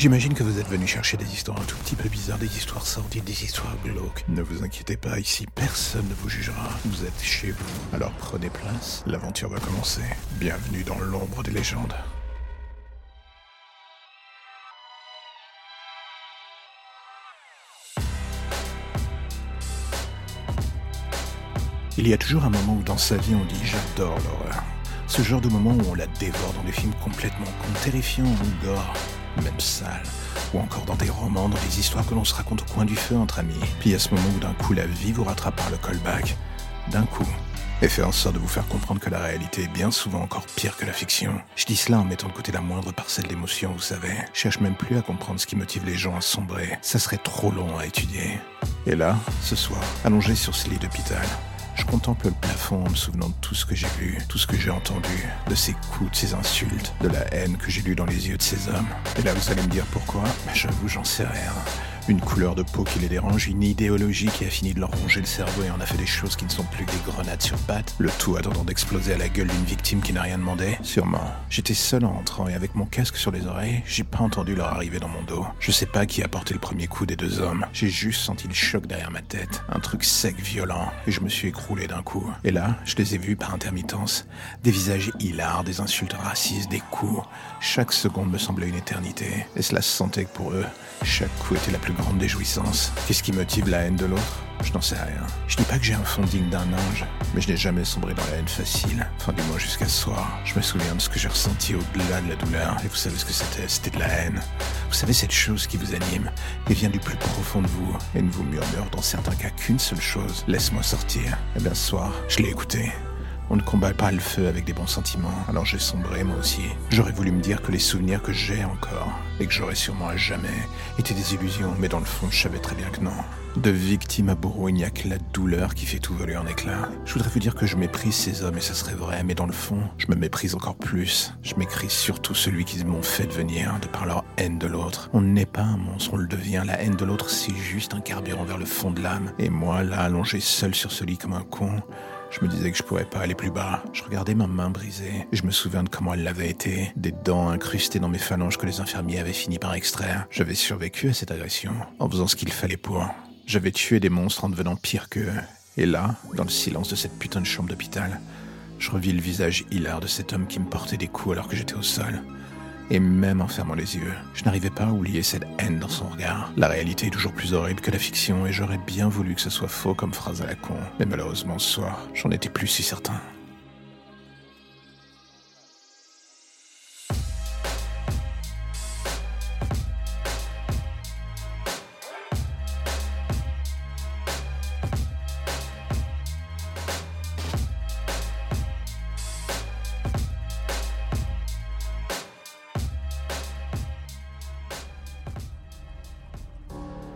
J'imagine que vous êtes venu chercher des histoires un tout petit peu bizarres, des histoires sordides, des histoires glauques. Ne vous inquiétez pas, ici personne ne vous jugera. Vous êtes chez vous. Alors prenez place, l'aventure va commencer. Bienvenue dans l'ombre des légendes. Il y a toujours un moment où dans sa vie on dit j'adore l'horreur. Ce genre de moment où on la dévore dans des films complètement cons, terrifiants ou gore, même sales, ou encore dans des romans, dans des histoires que l'on se raconte au coin du feu entre amis. Puis a ce moment où d'un coup la vie vous rattrape par le callback, d'un coup, et fait en sorte de vous faire comprendre que la réalité est bien souvent encore pire que la fiction. Je dis cela en mettant de côté la moindre parcelle d'émotion, vous savez. Je cherche même plus à comprendre ce qui motive les gens à sombrer. Ça serait trop long à étudier. Et là, ce soir, allongé sur ce lit d'hôpital, je contemple le plafond en me souvenant de tout ce que j'ai vu, tout ce que j'ai entendu, de ces coups, de ces insultes, de la haine que j'ai lue dans les yeux de ces hommes. Et là, vous allez me dire pourquoi? J'avoue, j'en sais rien. Une couleur de peau qui les dérange, une idéologie qui a fini de leur ronger le cerveau et en a fait des choses qui ne sont plus des grenades sur pattes, le tout attendant d'exploser à la gueule d'une victime qui n'a rien demandé Sûrement. J'étais seul en entrant et avec mon casque sur les oreilles, j'ai pas entendu leur arrivée dans mon dos. Je sais pas qui a porté le premier coup des deux hommes. J'ai juste senti le choc derrière ma tête, un truc sec, violent, et je me suis écroulé d'un coup. Et là, je les ai vus par intermittence. Des visages hilars, des insultes racistes, des coups. Chaque seconde me semblait une éternité. Et cela se sentait que pour eux, chaque coup était la plus grande des jouissances. Qu'est-ce qui motive la haine de l'autre? Je n'en sais rien. Je dis pas que j'ai un fond digne d'un ange, mais je n'ai jamais sombré dans la haine facile. Enfin, du moins jusqu'à ce soir. Je me souviens de ce que j'ai ressenti au-delà de la douleur. Et vous savez ce que c'était? C'était de la haine. Vous savez cette chose qui vous anime et vient du plus profond de vous et ne vous murmure dans certains cas qu'une seule chose. Laisse-moi sortir. Eh bien, ce soir, je l'ai écouté. On ne combat pas le feu avec des bons sentiments, alors j'ai sombré moi aussi. J'aurais voulu me dire que les souvenirs que j'ai encore, et que j'aurai sûrement à jamais, étaient des illusions, mais dans le fond, je savais très bien que non. De victime à bourreau, il n'y a que la douleur qui fait tout voler en éclats. Je voudrais vous dire que je méprise ces hommes, et ça serait vrai, mais dans le fond, je me méprise encore plus. Je méprise surtout celui qu'ils m'ont fait devenir, de par leur haine de l'autre. On n'est pas un monstre, on le devient. La haine de l'autre, c'est juste un carburant vers le fond de l'âme. Et moi, là, allongé seul sur ce lit comme un con, je me disais que je pourrais pas aller plus bas. Je regardais ma main brisée et je me souviens de comment elle l'avait été. Des dents incrustées dans mes phalanges que les infirmiers avaient fini par extraire. J'avais survécu à cette agression en faisant ce qu'il fallait pour. J'avais tué des monstres en devenant pire qu'eux. Et là, dans le silence de cette putain de chambre d'hôpital, je revis le visage hilar de cet homme qui me portait des coups alors que j'étais au sol. Et même en fermant les yeux, je n'arrivais pas à oublier cette haine dans son regard. La réalité est toujours plus horrible que la fiction et j'aurais bien voulu que ce soit faux comme phrase à la con. Mais malheureusement ce soir, j'en étais plus si certain.